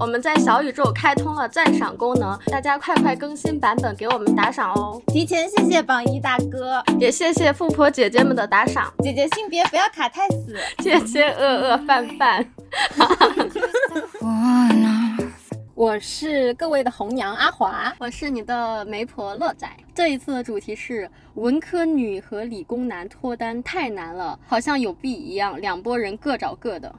我们在小宇宙开通了赞赏功能，大家快快更新版本给我们打赏哦！提前谢谢榜一大哥，也谢谢富婆姐姐们的打赏。姐姐性别不要卡太死，姐姐饿饿饭饭。我是各位的红娘阿华，我是你的媒婆乐仔。这一次的主题是文科女和理工男脱单太难了，好像有币一样，两拨人各找各的。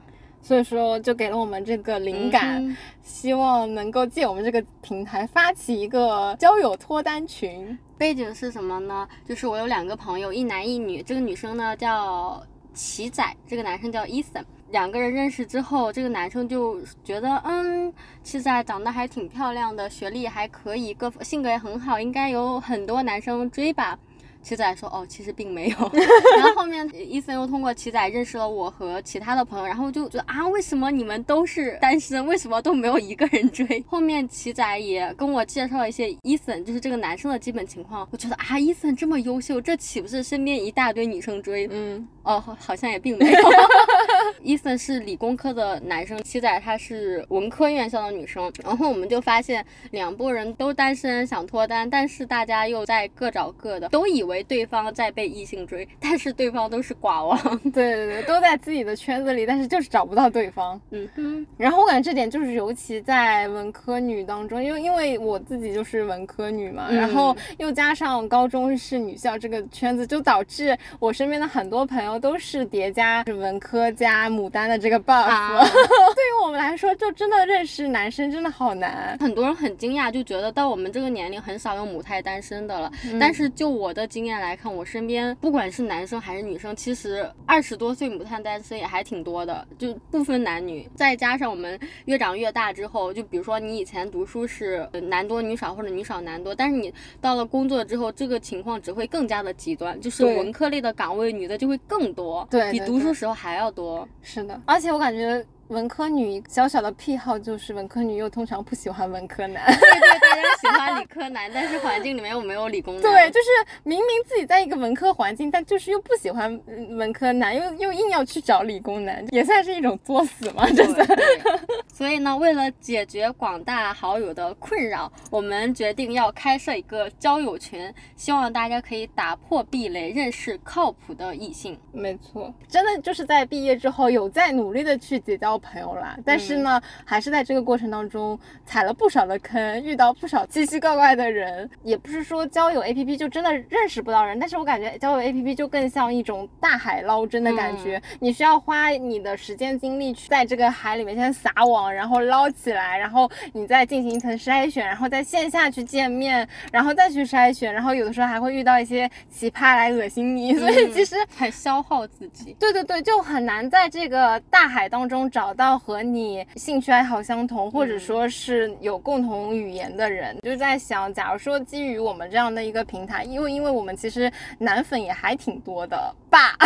所以说就给了我们这个灵感，希望能够借我们这个平台发起一个交友脱单群。背景是什么呢？就是我有两个朋友，一男一女。这个女生呢叫奇仔，这个男生叫伊森。两个人认识之后，这个男生就觉得，嗯，七仔长得还挺漂亮的，学历还可以，个性格也很好，应该有很多男生追吧。七仔说：“哦，其实并没有。”然后后面伊森又通过七仔认识了我和其他的朋友，然后就觉得啊，为什么你们都是单身，为什么都没有一个人追？后面七仔也跟我介绍了一些伊森，就是这个男生的基本情况。我觉得啊，伊森这么优秀，这岂不是身边一大堆女生追？嗯，哦，好像也并没有。伊森是理工科的男生，七仔他是文科院校的女生。然后我们就发现两拨人都单身，想脱单，但是大家又在各找各的，都以为。为对方在被异性追，但是对方都是寡王，对对对，都在自己的圈子里，但是就是找不到对方。嗯哼，然后我感觉这点就是尤其在文科女当中，因为因为我自己就是文科女嘛，然后又加上高中是女校这个圈子，就导致我身边的很多朋友都是叠加文科加牡丹的这个 buff。对于我们来说，就真的认识男生真的好难。很多人很惊讶，就觉得到我们这个年龄很少有母胎单身的了。但是就我的经经验来看，我身边不管是男生还是女生，其实二十多岁母胎单身也还挺多的，就不分男女。再加上我们越长越大之后，就比如说你以前读书是男多女少或者女少男多，但是你到了工作之后，这个情况只会更加的极端，就是文科类的岗位女的就会更多，对，比读书时候还要多。是的，而且我感觉。文科女小小的癖好就是文科女又通常不喜欢文科男，对对，大家喜欢理科男，但是环境里面又没有理工男。对，就是明明自己在一个文科环境，但就是又不喜欢文科男，又又硬要去找理工男，也算是一种作死嘛，这算。所以呢，为了解决广大好友的困扰，我们决定要开设一个交友群，希望大家可以打破壁垒，认识靠谱的异性。没错，真的就是在毕业之后有在努力的去结交。朋友啦，但是呢，还是在这个过程当中踩了不少的坑，遇到不少奇奇怪怪的人。也不是说交友 APP 就真的认识不到人，但是我感觉交友 APP 就更像一种大海捞针的感觉，你需要花你的时间精力去在这个海里面先撒网，然后捞起来，然后你再进行一层筛选，然后在线下去见面，然后再去筛选，然后有的时候还会遇到一些奇葩来恶心你，所以其实很消耗自己。对对对，就很难在这个大海当中找。找到和你兴趣爱好相同，或者说是有共同语言的人，就在想，假如说基于我们这样的一个平台，因为因为我们其实男粉也还挺多的吧，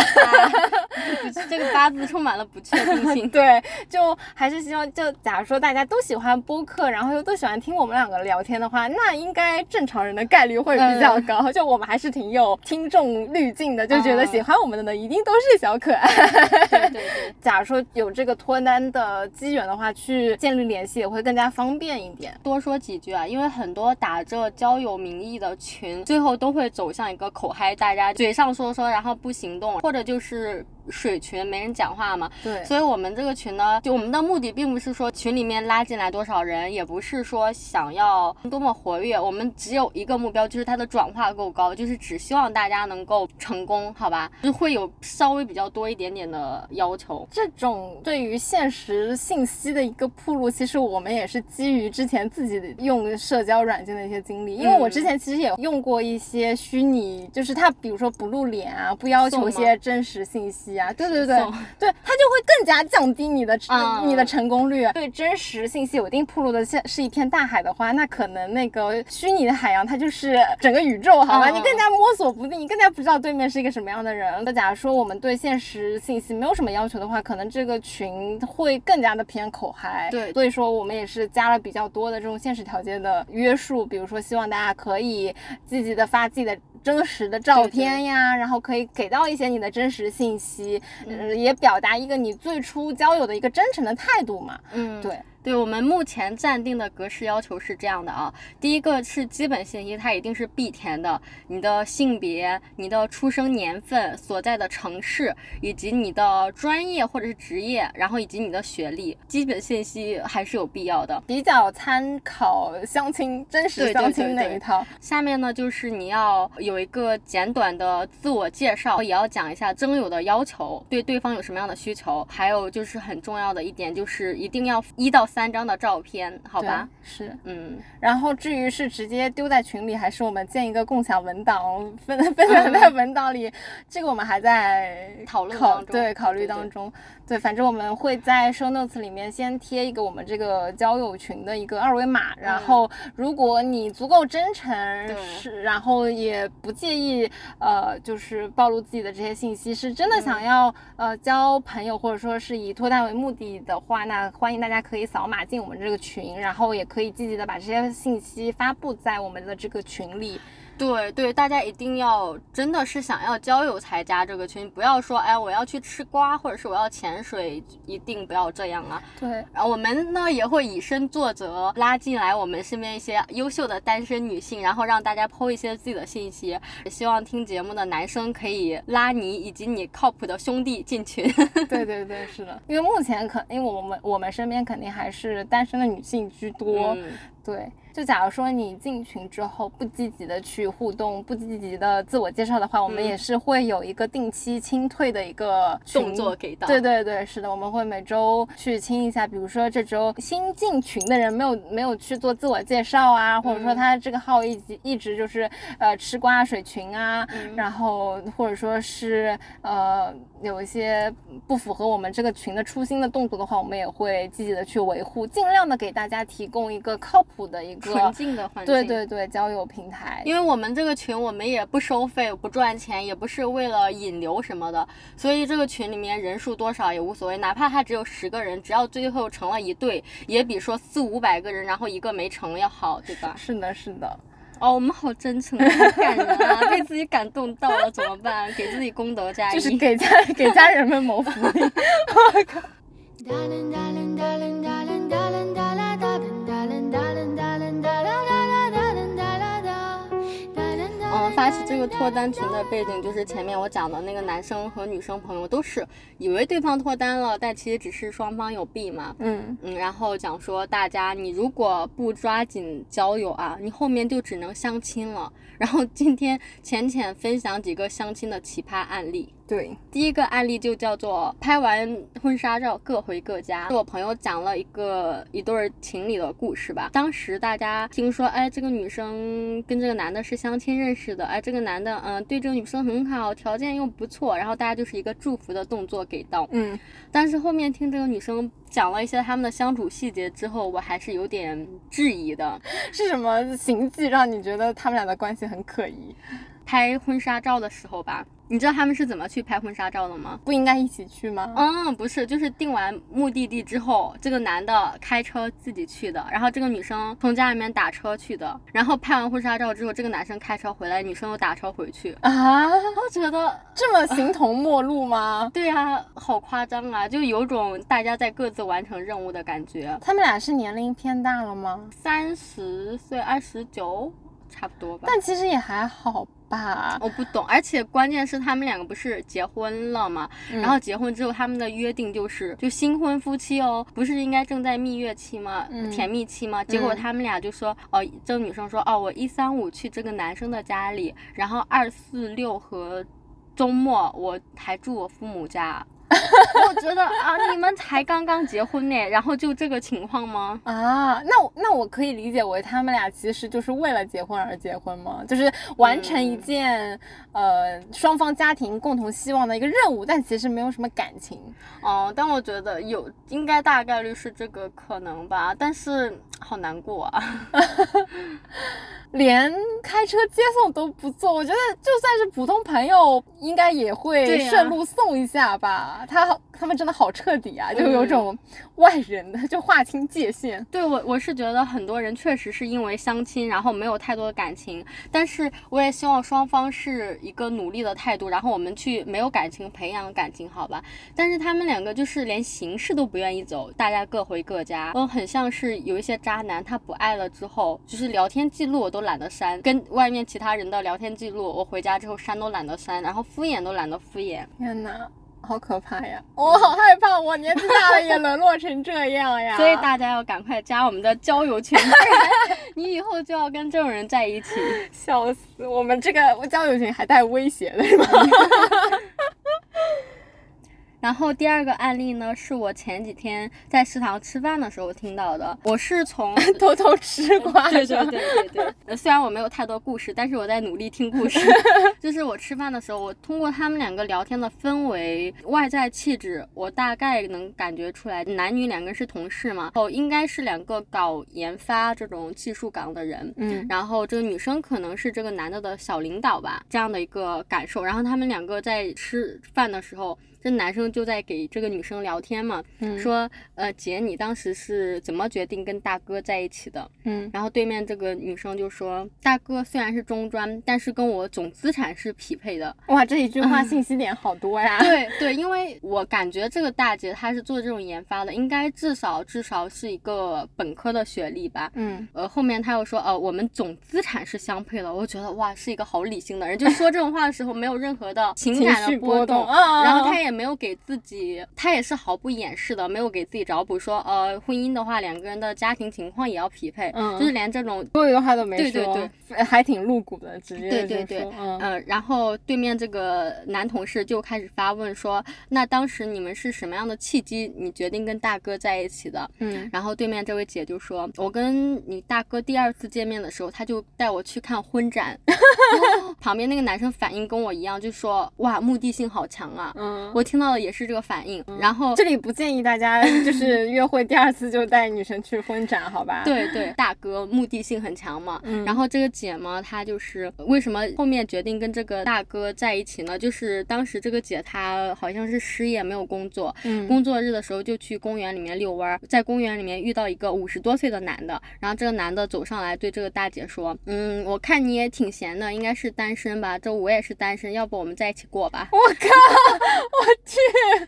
这个八字充满了不确定性。对，就还是希望，就假如说大家都喜欢播客，然后又都喜欢听我们两个聊天的话，那应该正常人的概率会比较高。就我们还是挺有听众滤镜的，就觉得喜欢我们的呢，一定都是小可爱。对对对，假如说有这个脱单。的机缘的话，去建立联系也会更加方便一点。多说几句啊，因为很多打着交友名义的群，最后都会走向一个口嗨，大家嘴上说说，然后不行动，或者就是。水群没人讲话嘛，对，所以我们这个群呢，就我们的目的并不是说群里面拉进来多少人，也不是说想要多么活跃，我们只有一个目标，就是它的转化够高，就是只希望大家能够成功，好吧？就会有稍微比较多一点点的要求。这种对于现实信息的一个铺路，其实我们也是基于之前自己用社交软件的一些经历，因为我之前其实也用过一些虚拟，就是它比如说不露脸啊，不要求一些真实信息。啊，对对对对，它就会更加降低你的你的成功率。对真实信息有一定铺路的，现是一片大海的话，那可能那个虚拟的海洋它就是整个宇宙，好吧？你更加摸索不定，你更加不知道对面是一个什么样的人。那假如说我们对现实信息没有什么要求的话，可能这个群会更加的偏口嗨。对，所以说我们也是加了比较多的这种现实条件的约束，比如说希望大家可以积极的发自己的。真实的照片呀，然后可以给到一些你的真实信息，嗯，也表达一个你最初交友的一个真诚的态度嘛。嗯，对。对我们目前暂定的格式要求是这样的啊，第一个是基本信息，它一定是必填的，你的性别、你的出生年份、所在的城市，以及你的专业或者是职业，然后以及你的学历，基本信息还是有必要的，比较参考相亲真实相亲那一套。下面呢，就是你要有一个简短的自我介绍，也要讲一下征友的要求，对对方有什么样的需求，还有就是很重要的一点，就是一定要一到。三张的照片，好吧，是，嗯，然后至于是直接丢在群里，还是我们建一个共享文档，分 分享在文档里，这个我们还在讨论中对考虑当中。对，反正我们会在 show notes 里面先贴一个我们这个交友群的一个二维码，然后如果你足够真诚，是，然后也不介意，呃，就是暴露自己的这些信息，是真的想要呃交朋友，或者说是以脱单为目的的话，那欢迎大家可以扫扫码进我们这个群，然后也可以积极的把这些信息发布在我们的这个群里。对对，大家一定要真的是想要交友才加这个群，不要说哎我要去吃瓜，或者是我要潜水，一定不要这样啊。对，然后我们呢也会以身作则，拉进来我们身边一些优秀的单身女性，然后让大家抛一些自己的信息。也希望听节目的男生可以拉你以及你靠谱的兄弟进群。对对对，是的，因为目前可，因为我们我们身边肯定还是单身的女性居多。对。就假如说你进群之后不积极的去互动，不积极的自我介绍的话，我们也是会有一个定期清退的一个动作给到。对对对，是的，我们会每周去清一下，比如说这周新进群的人没有没有去做自我介绍啊，或者说他这个号一直一直就是呃吃瓜水群啊，然后或者说是呃有一些不符合我们这个群的初心的动作的话，我们也会积极的去维护，尽量的给大家提供一个靠谱的一个。纯净的环境，对对对，交友平台。因为我们这个群，我们也不收费，不赚钱，也不是为了引流什么的，所以这个群里面人数多少也无所谓，哪怕他只有十个人，只要最后成了一对，也比说四五百个人然后一个没成要好，对吧？是的，是的。哦，我们好真诚，好感人啊，被自己感动到了，怎么办？给自己功德加一，就是给家 给家人们谋福利。我靠。这个脱单群的背景就是前面我讲的那个男生和女生朋友都是以为对方脱单了，但其实只是双方有弊嘛。嗯嗯，然后讲说大家你如果不抓紧交友啊，你后面就只能相亲了。然后今天浅浅分享几个相亲的奇葩案例。对，第一个案例就叫做拍完婚纱照各回各家。是我朋友讲了一个一对情侣的故事吧。当时大家听说，哎，这个女生跟这个男的是相亲认识的，哎，这个男的嗯对这个女生很好，条件又不错，然后大家就是一个祝福的动作给到。嗯，但是后面听这个女生讲了一些他们的相处细节之后，我还是有点质疑的。是什么行迹让你觉得他们俩的关系很可疑？拍婚纱照的时候吧。你知道他们是怎么去拍婚纱照的吗？不应该一起去吗？嗯，不是，就是定完目的地之后，这个男的开车自己去的，然后这个女生从家里面打车去的，然后拍完婚纱照之后，这个男生开车回来，女生又打车回去啊？我觉得这么形同陌路吗？对呀，好夸张啊，就有种大家在各自完成任务的感觉。他们俩是年龄偏大了吗？三十岁，二十九。差不多吧，但其实也还好吧。我不懂，而且关键是他们两个不是结婚了吗？然后结婚之后他们的约定就是就新婚夫妻哦，不是应该正在蜜月期吗？甜蜜期吗？结果他们俩就说哦，这个女生说哦，我一三五去这个男生的家里，然后二四六和周末我还住我父母家。我觉得啊，你们才刚刚结婚呢，然后就这个情况吗？啊，那那我可以理解为他们俩其实就是为了结婚而结婚吗？就是完成一件呃双方家庭共同希望的一个任务，但其实没有什么感情。哦，但我觉得有应该大概率是这个可能吧，但是好难过啊。连开车接送都不做，我觉得就算是普通朋友，应该也会顺路送一下吧。他他们真的好彻底啊，就有种外人的就划清界限。对我我是觉得很多人确实是因为相亲，然后没有太多的感情，但是我也希望双方是一个努力的态度，然后我们去没有感情培养感情，好吧？但是他们两个就是连形式都不愿意走，大家各回各家，嗯，很像是有一些渣男，他不爱了之后，就是聊天记录我都懒得删，跟外面其他人的聊天记录，我回家之后删都懒得删，然后敷衍都懒得敷衍。天哪！好可怕呀！我好害怕，我年纪大了也沦落成这样呀！所以大家要赶快加我们的交友群，你以后就要跟这种人在一起。笑死！我们这个交友群还带威胁的是吗？然后第二个案例呢，是我前几天在食堂吃饭的时候听到的。我是从 偷偷吃 瓜，对对对对对。虽然我没有太多故事，但是我在努力听故事。就是我吃饭的时候，我通过他们两个聊天的氛围、外在气质，我大概能感觉出来，男女两个是同事嘛，哦，应该是两个搞研发这种技术岗的人。嗯。然后这个女生可能是这个男的的小领导吧，这样的一个感受。然后他们两个在吃饭的时候。这男生就在给这个女生聊天嘛，说，呃，姐，你当时是怎么决定跟大哥在一起的？嗯，然后对面这个女生就说，大哥虽然是中专，但是跟我总资产是匹配的。哇，这一句话信息点好多呀。对 对，因为我感觉这个大姐她是做这种研发的，应该至少至少是一个本科的学历吧。嗯，呃，后面她又说，呃，我们总资产是相配的。我觉得哇，是一个好理性的人，就说这种话的时候没有任何的情感的波动，然后她也。没有给自己，他也是毫不掩饰的，没有给自己找补，说呃，婚姻的话，两个人的家庭情况也要匹配，嗯，就是连这种多余的话都没说，对对对，还挺露骨的，直接对对对，嗯，然后对面这个男同事就开始发问说，那当时你们是什么样的契机，你决定跟大哥在一起的？嗯，然后对面这位姐就说，我跟你大哥第二次见面的时候，他就带我去看婚展 旁边那个男生反应跟我一样，就说哇，目的性好强啊，嗯，我。听到的也是这个反应，然后这里不建议大家就是约会第二次就带女生去婚展，好吧？对对，大哥目的性很强嘛。嗯。然后这个姐嘛，她就是为什么后面决定跟这个大哥在一起呢？就是当时这个姐她好像是失业没有工作，嗯，工作日的时候就去公园里面遛弯，在公园里面遇到一个五十多岁的男的，然后这个男的走上来对这个大姐说，嗯，我看你也挺闲的，应该是单身吧？这我也是单身，要不我们在一起过吧？我靠，我。去，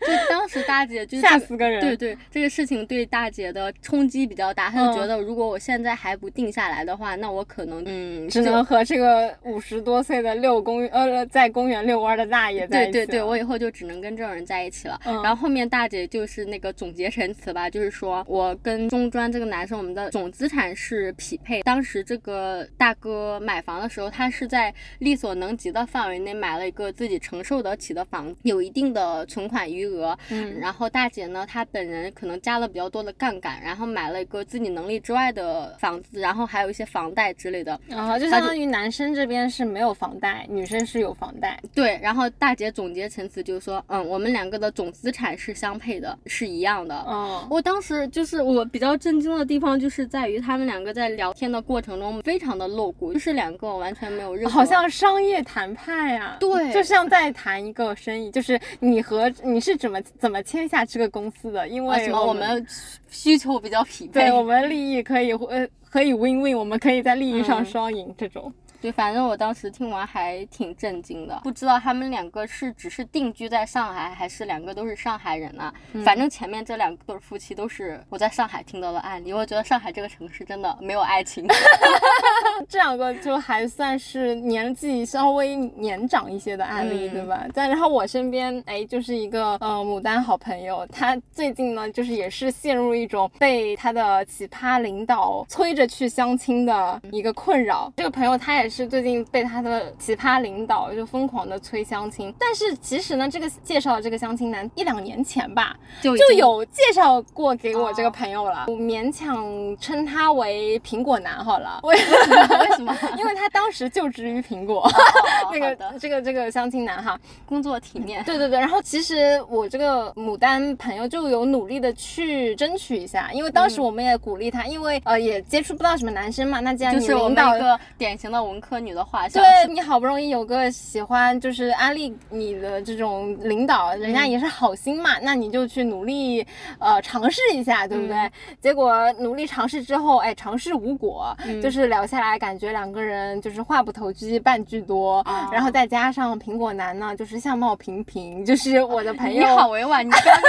就当时大姐就吓死个人。对对，这个事情对大姐的冲击比较大，她就觉得如果我现在还不定下来的话，那我可能嗯，只能和这个五十多岁的遛公呃在公园遛弯的大爷在一起。对对对，我以后就只能跟这种人在一起了。然后后面大姐就是那个总结陈词吧，就是说我跟中专这个男生，我们的总资产是匹配。当时这个大哥买房的时候，他是在力所能及的范围内买了一个自己承受得起的房子，有一定的。存款余额，嗯，然后大姐呢，她本人可能加了比较多的杠杆，然后买了一个自己能力之外的房子，然后还有一些房贷之类的，啊，就相当于男生这边是没有房贷，女生是有房贷，对，然后大姐总结陈词就是说，嗯，我们两个的总资产是相配的，是一样的，哦，我当时就是我比较震惊的地方，就是在于他们两个在聊天的过程中非常的露骨，就是两个完全没有任何，好像商业谈判呀，对，就像在谈一个生意，就是你。和你是怎么怎么签下这个公司的？因为我们需求比较匹配，对我们利益可以呃可以 win win，我们可以在利益上双赢这种。对，反正我当时听完还挺震惊的，不知道他们两个是只是定居在上海，还是两个都是上海人呢？反正前面这两个对夫妻都是我在上海听到的案例，我觉得上海这个城市真的没有爱情。这两个就还算是年纪稍微年长一些的案例，对吧？但然后我身边哎，就是一个呃牡丹好朋友，他最近呢就是也是陷入一种被他的奇葩领导催着去相亲的一个困扰。这个朋友他也。是最近被他的奇葩领导就疯狂的催相亲，但是其实呢，这个介绍的这个相亲男一两年前吧就就有介绍过给我这个朋友了，我勉强称他为苹果男好了。为 为什么？因为他当时就职于苹果，哦 那个的这个这个相亲男哈。工作体面。对对对，然后其实我这个牡丹朋友就有努力的去争取一下，因为当时我们也鼓励他，因为呃也接触不到什么男生嘛，那既然你领导一个典型的文科女的画像。对你好不容易有个喜欢就是安利你的这种领导，人家也是好心嘛，那你就去努力呃尝试一下，对不对？嗯结果努力尝试之后，哎，尝试无果，嗯就是聊下来感觉两个人就是话不投机半句多，啊然后再加上苹果男呢，就是相貌平平，就是我的朋友。你好委婉，你刚刚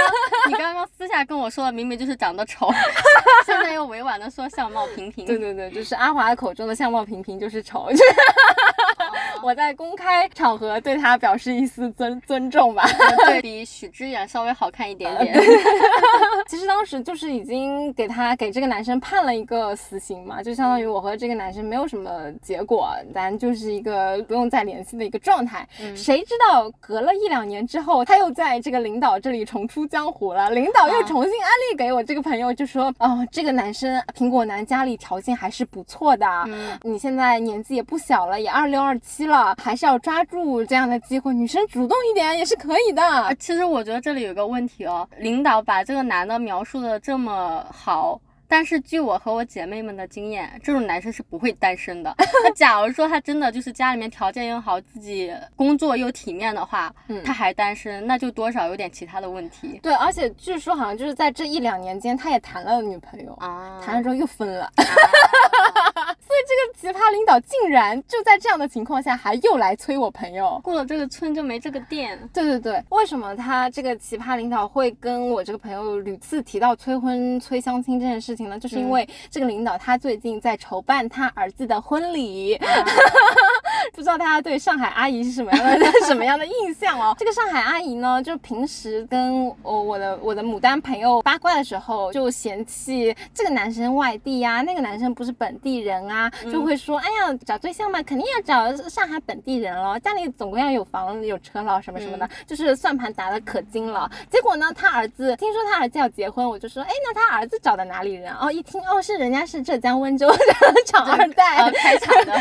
你刚刚私下跟我说的明明就是长得丑，现在又委婉的说相貌平平。对对对，就是阿华口中的相貌平平就是丑，就 是我在公开场合对他表示一丝尊尊重吧。对 比许知远稍微好看一点点。其实当时就是已经给他给这个男生判了一个死刑嘛，就相当于我和这个男生没有什么结果，咱就是一个不用再联系的一个状态。嗯谁知道隔了一两年之后，他又在这个领导这里重出江湖了，领导又啊重新安利给我这个朋友，就说哦，这个男生苹果男家里条件还是不错的。嗯你现在年纪也不小了，也二六二七了，还是要抓住这样的机会，女生主动一点也是可以的。啊，其实我觉得这里有个问题哦，领导把这个男的描述的这么好。但是据我和我姐妹们的经验，这种男生是不会单身的。那假如说他真的就是家里面条件又好，自己工作又体面的话，嗯他还单身，那就多少有点其他的问题对，而且据说好像就是在这一两年间，他也谈了女朋友，啊。谈了之后又分了。所以这个奇葩领导竟然就在这样的情况下，还又来催我朋友。过了这个村就没这个店。对对对，为什么他这个奇葩领导会跟我这个朋友屡次提到催婚、催相亲这件事情呢？就是因为这个领导他最近在筹办他儿子的婚礼，不知道大家对上海阿姨是什么样的 什么样的印象哦？这个上海阿姨呢，就平时跟我我的我的牡丹朋友八卦的时候，就嫌弃这个男生外地呀、那个男生不是本地人啊，就会说，哎呀，找对象嘛，肯定要找上海本地人咯，家里总归要有房有车了，什么什么的，就是算盘打得可精了。结果呢，他儿子听说他儿子要结婚，我就说，哎，那他儿子找的哪里人？哦，一听哦，是人家是浙江温州的厂二代，呃，开厂的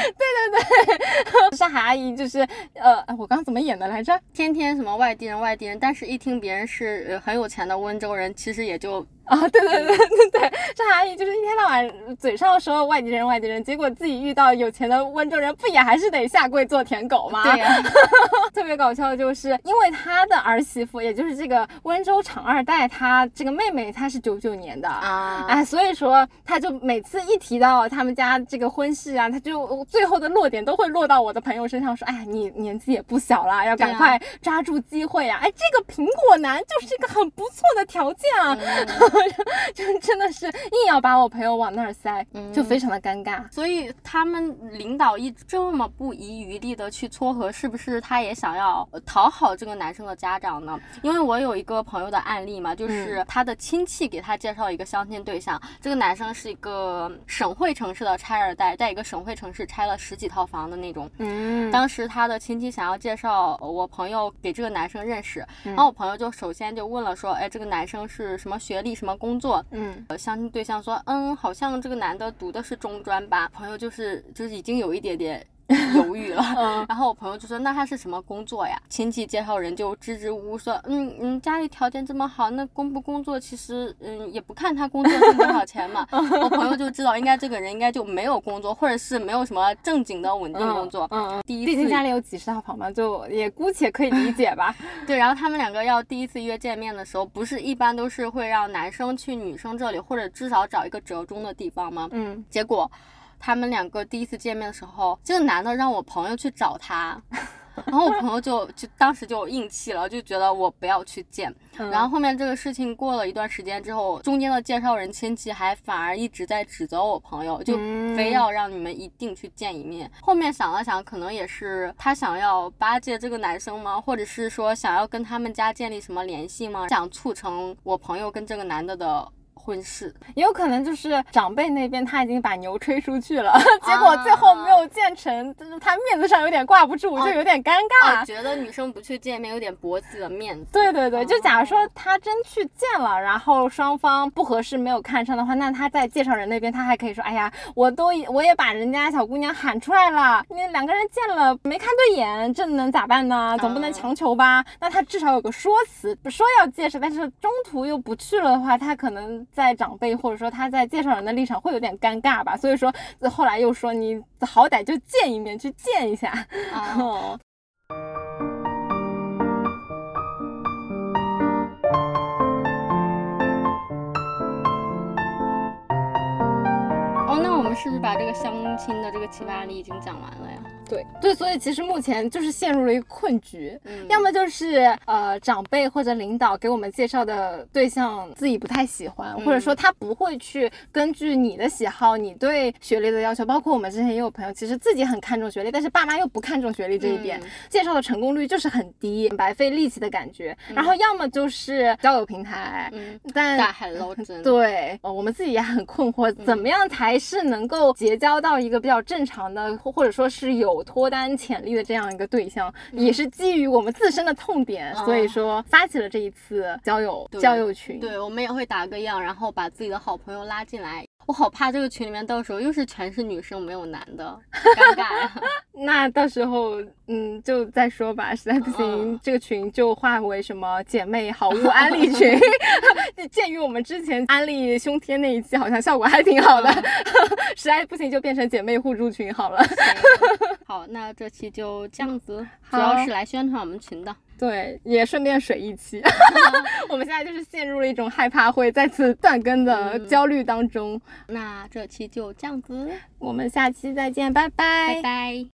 上海阿姨就是，呃，我刚刚怎么演的来着？天天什么外地人外地人，但是一听别人是很有钱的温州人，其实也就啊，对对对对对，上海阿姨就是一天到晚嘴上说外地人外地人，结果自己遇到有钱的温州人，不也还是得下跪做舔狗吗？对呀、特别搞笑的就是，因为他的儿媳妇，也就是这个温州厂二代，他这个妹妹她是九九年的啊哎，所以说他就每次一提到他们家这个婚事啊，他就最后的落点都会落到我的朋友身上，说，哎，你年纪也不小了，要赶快抓住机会啊！哎，这个苹果男就是一个很不错的条件啊，就真的是硬要把我朋友往那儿塞，就非常的尴尬。所以他们领导一直这么不遗余力的去撮合，是不是他也想要呃讨好这个男生的家长呢？因为我有一个朋友的案例嘛，就是他的亲戚给他介绍一个相亲对象，这个男生是一个省会城市的拆二代，在一个省会城市拆了十几套房的那种。嗯，当时他的亲戚想要介绍我朋友给这个男生认识，然后我朋友就首先就问了说，哎，这个男生是什么学历、什么工作？嗯呃，相亲对象说，嗯，好像这个男的读的是中专吧。朋友就是就是已经有一点点 犹豫了。嗯然后我朋友就说，那他是什么工作呀？亲戚介绍人就支支吾吾说，嗯嗯，家里条件这么好，那工不工作其实嗯也不看他工作挣多少钱嘛。我朋友就知道，应该这个人应该就没有工作，或者是没有什么正经的稳定工作。嗯嗯，第一毕竟次家里有几十套房嘛，就也姑且可以理解吧。对，然后他们两个要第一次约见面的时候，不是一般都是会让男生去女生这里，或者至少找一个折中的地方吗？嗯，结果他们两个第一次见面的时候，这个男的让我朋友去找他，然后我朋友就就当时就硬气了，就觉得我不要去见。嗯然后后面这个事情过了一段时间之后，中间的介绍人亲戚还反而一直在指责我朋友，就嗯非要让你们一定去见一面。后面想了想，可能也是他想要巴结这个男生吗？或者是说想要跟他们家建立什么联系吗？想促成我朋友跟这个男的的。婚事，也有可能就是长辈那边他已经把牛吹出去了，结果最后没有见成，就是他面子上有点挂不住，就有点尴尬。觉得女生不去见面有点驳自己的面子。对对对，就假如说他真去见了，然后双方不合适没有看上的话，那他在介绍人那边他还可以说，哎呀，我都我也把人家小姑娘喊出来了，那两个人见了没看对眼，这能咋办呢？总不能强求吧？那他至少有个说辞，说要介绍，但是中途又不去了的话，他可能在长辈或者说他在介绍人的立场会有点尴尬吧。所以说后来又说你好歹就见一面，去见一下。哦。哦，那我们是不是把这个相亲的这个奇葩例已经讲完了呀？对对，所以其实目前就是陷入了一个困局，要么就是呃长辈或者领导给我们介绍的对象自己不太喜欢，或者说他不会去根据你的喜好、你对学历的要求，包括我们之前也有朋友，其实自己很看重学历，但是爸妈又不看重学历这一点，介绍的成功率就是很低，白费力气的感觉。然后要么就是交友平台，但大海捞针。对，我们自己也很困惑，怎么样才是能够结交到一个比较正常的，或者说是有。脱单潜力的这样一个对象，也是基于我们自身的痛点，所以说发起了这一次交友交友群。对，我们也会打个样，然后把自己的好朋友拉进来。我好怕这个群里面到时候又是全是女生没有男的，尴尬呀。那到时候嗯就再说吧，实在不行这个群就划为什么姐妹好物安利群。鉴于我们之前安利胸贴那一期好像效果还挺好的，实在不行就变成姐妹互助群好了。好，那这期就这样子，主要是来宣传我们群的。对，也顺便水一期。我们现在就是陷入了一种害怕会再次断更的焦虑当中。那这期就这样子，我们下期再见，拜拜，拜拜。